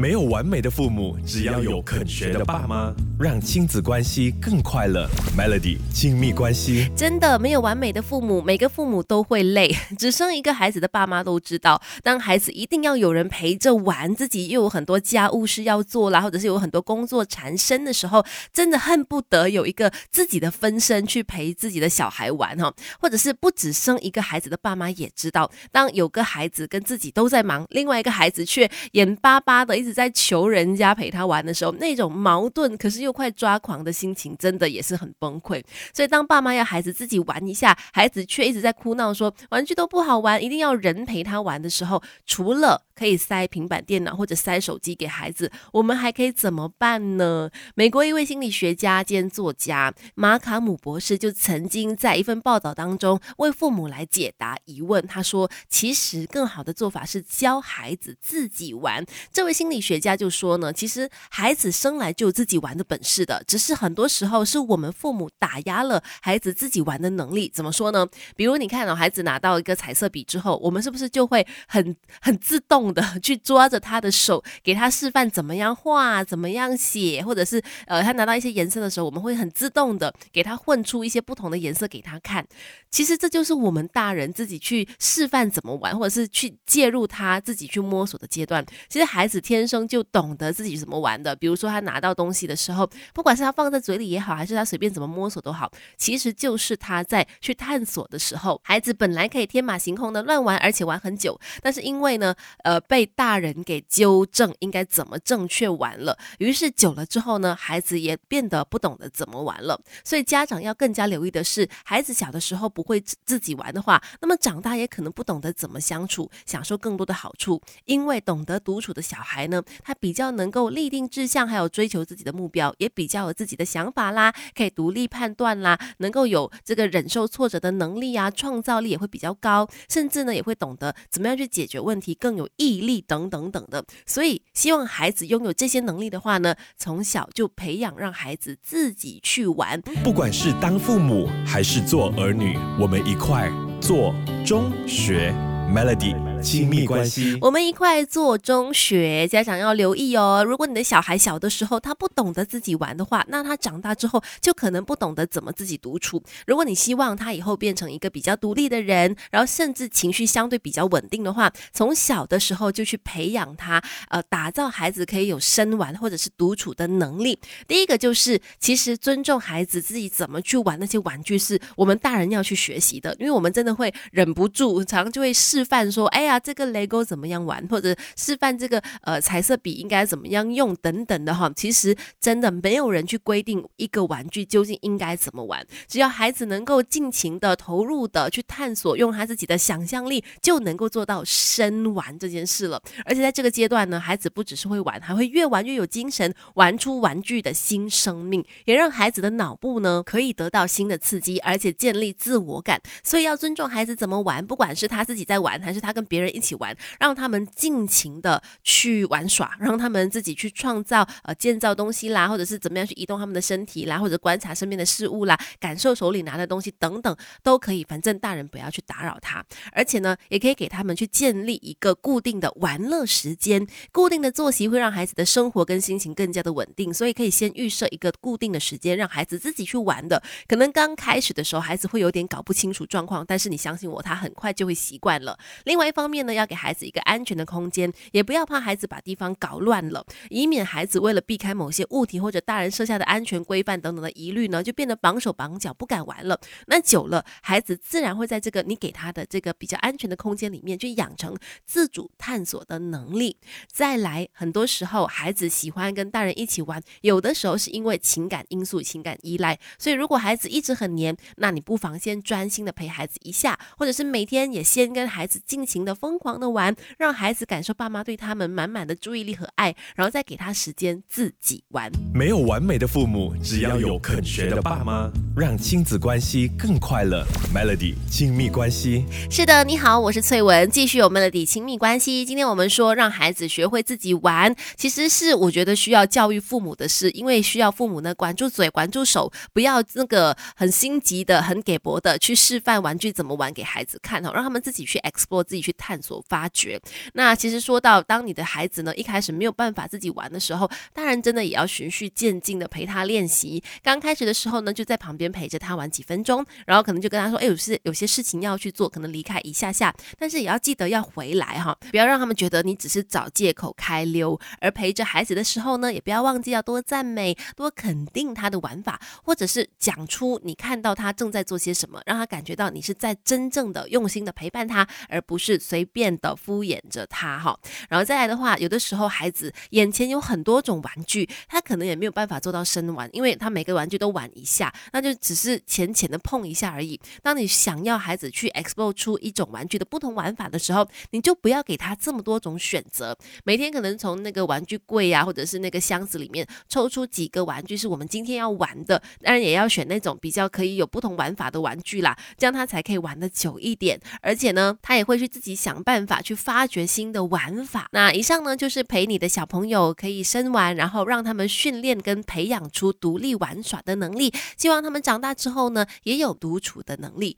没有完美的父母，只要有肯学的爸妈，让亲子关系更快乐。Melody 亲密关系，真的没有完美的父母，每个父母都会累。只生一个孩子的爸妈都知道，当孩子一定要有人陪着玩，自己又有很多家务事要做啦，或者是有很多工作缠身的时候，真的恨不得有一个自己的分身去陪自己的小孩玩哈。或者是不只生一个孩子的爸妈也知道，当有个孩子跟自己都在忙，另外一个孩子却眼巴巴的。一直在求人家陪他玩的时候，那种矛盾可是又快抓狂的心情，真的也是很崩溃。所以当爸妈要孩子自己玩一下，孩子却一直在哭闹说玩具都不好玩，一定要人陪他玩的时候，除了可以塞平板电脑或者塞手机给孩子，我们还可以怎么办呢？美国一位心理学家兼作家马卡姆博士就曾经在一份报道当中为父母来解答疑问。他说，其实更好的做法是教孩子自己玩。这位心理学家就说呢，其实孩子生来就有自己玩的本事的，只是很多时候是我们父母打压了孩子自己玩的能力。怎么说呢？比如你看到孩子拿到一个彩色笔之后，我们是不是就会很很自动的去抓着他的手，给他示范怎么样画、怎么样写，或者是呃，他拿到一些颜色的时候，我们会很自动的给他混出一些不同的颜色给他看。其实这就是我们大人自己去示范怎么玩，或者是去介入他自己去摸索的阶段。其实孩子天。生就懂得自己怎么玩的，比如说他拿到东西的时候，不管是他放在嘴里也好，还是他随便怎么摸索都好，其实就是他在去探索的时候。孩子本来可以天马行空的乱玩，而且玩很久，但是因为呢，呃，被大人给纠正应该怎么正确玩了，于是久了之后呢，孩子也变得不懂得怎么玩了。所以家长要更加留意的是，孩子小的时候不会自己玩的话，那么长大也可能不懂得怎么相处，享受更多的好处。因为懂得独处的小孩。呢，他比较能够立定志向，还有追求自己的目标，也比较有自己的想法啦，可以独立判断啦，能够有这个忍受挫折的能力啊，创造力也会比较高，甚至呢也会懂得怎么样去解决问题，更有毅力等等等的。所以希望孩子拥有这些能力的话呢，从小就培养，让孩子自己去玩。不管是当父母还是做儿女，我们一块做中学 Melody。亲密关系，我们一块做中学，家长要留意哦。如果你的小孩小的时候他不懂得自己玩的话，那他长大之后就可能不懂得怎么自己独处。如果你希望他以后变成一个比较独立的人，然后甚至情绪相对比较稳定的话，从小的时候就去培养他，呃，打造孩子可以有深玩或者是独处的能力。第一个就是，其实尊重孩子自己怎么去玩那些玩具，是我们大人要去学习的，因为我们真的会忍不住，常常就会示范说，哎呀。啊，这个雷勾怎么样玩，或者示范这个呃彩色笔应该怎么样用等等的哈，其实真的没有人去规定一个玩具究竟应该怎么玩，只要孩子能够尽情的投入的去探索，用他自己的想象力，就能够做到深玩这件事了。而且在这个阶段呢，孩子不只是会玩，还会越玩越有精神，玩出玩具的新生命，也让孩子的脑部呢可以得到新的刺激，而且建立自我感。所以要尊重孩子怎么玩，不管是他自己在玩，还是他跟别人一起玩，让他们尽情的去玩耍，让他们自己去创造、呃建造东西啦，或者是怎么样去移动他们的身体啦，或者观察身边的事物啦，感受手里拿的东西等等，都可以。反正大人不要去打扰他，而且呢，也可以给他们去建立一个固定的玩乐时间，固定的作息会让孩子的生活跟心情更加的稳定。所以可以先预设一个固定的时间，让孩子自己去玩的。可能刚开始的时候，孩子会有点搞不清楚状况，但是你相信我，他很快就会习惯了。另外一方面呢，要给孩子一个安全的空间，也不要怕孩子把地方搞乱了，以免孩子为了避开某些物体或者大人设下的安全规范等等的疑虑呢，就变得绑手绑脚不敢玩了。那久了，孩子自然会在这个你给他的这个比较安全的空间里面，去养成自主探索的能力。再来，很多时候孩子喜欢跟大人一起玩，有的时候是因为情感因素、情感依赖。所以如果孩子一直很黏，那你不妨先专心的陪孩子一下，或者是每天也先跟孩子尽情的疯狂的玩，让孩子感受爸妈对他们满满的注意力和爱，然后再给他时间自己玩。没有完美的父母，只要有肯学的爸妈，让亲子关系更快乐。Melody 亲密关系，是的，你好，我是翠文，继续有 Melody 亲密关系。今天我们说让孩子学会自己玩，其实是我觉得需要教育父母的事，因为需要父母呢管住嘴，管住手，不要那个很心急的、很给薄的去示范玩具怎么玩给孩子看哦，让他们自己去 explore，自己去探。探索发掘。那其实说到，当你的孩子呢一开始没有办法自己玩的时候，当然真的也要循序渐进的陪他练习。刚开始的时候呢，就在旁边陪着他玩几分钟，然后可能就跟他说：“哎，有事有些事情要去做，可能离开一下下，但是也要记得要回来哈，不要让他们觉得你只是找借口开溜。而陪着孩子的时候呢，也不要忘记要多赞美、多肯定他的玩法，或者是讲出你看到他正在做些什么，让他感觉到你是在真正的用心的陪伴他，而不是随随便的敷衍着他哈。然后再来的话，有的时候孩子眼前有很多种玩具，他可能也没有办法做到深玩，因为他每个玩具都玩一下，那就只是浅浅的碰一下而已。当你想要孩子去 explore 出一种玩具的不同玩法的时候，你就不要给他这么多种选择。每天可能从那个玩具柜啊，或者是那个箱子里面抽出几个玩具是我们今天要玩的，当然也要选那种比较可以有不同玩法的玩具啦，这样他才可以玩的久一点。而且呢，他也会去自己想办法去发掘新的玩法。那以上呢，就是陪你的小朋友可以生玩，然后让他们训练跟培养出独立玩耍的能力。希望他们长大之后呢，也有独处的能力。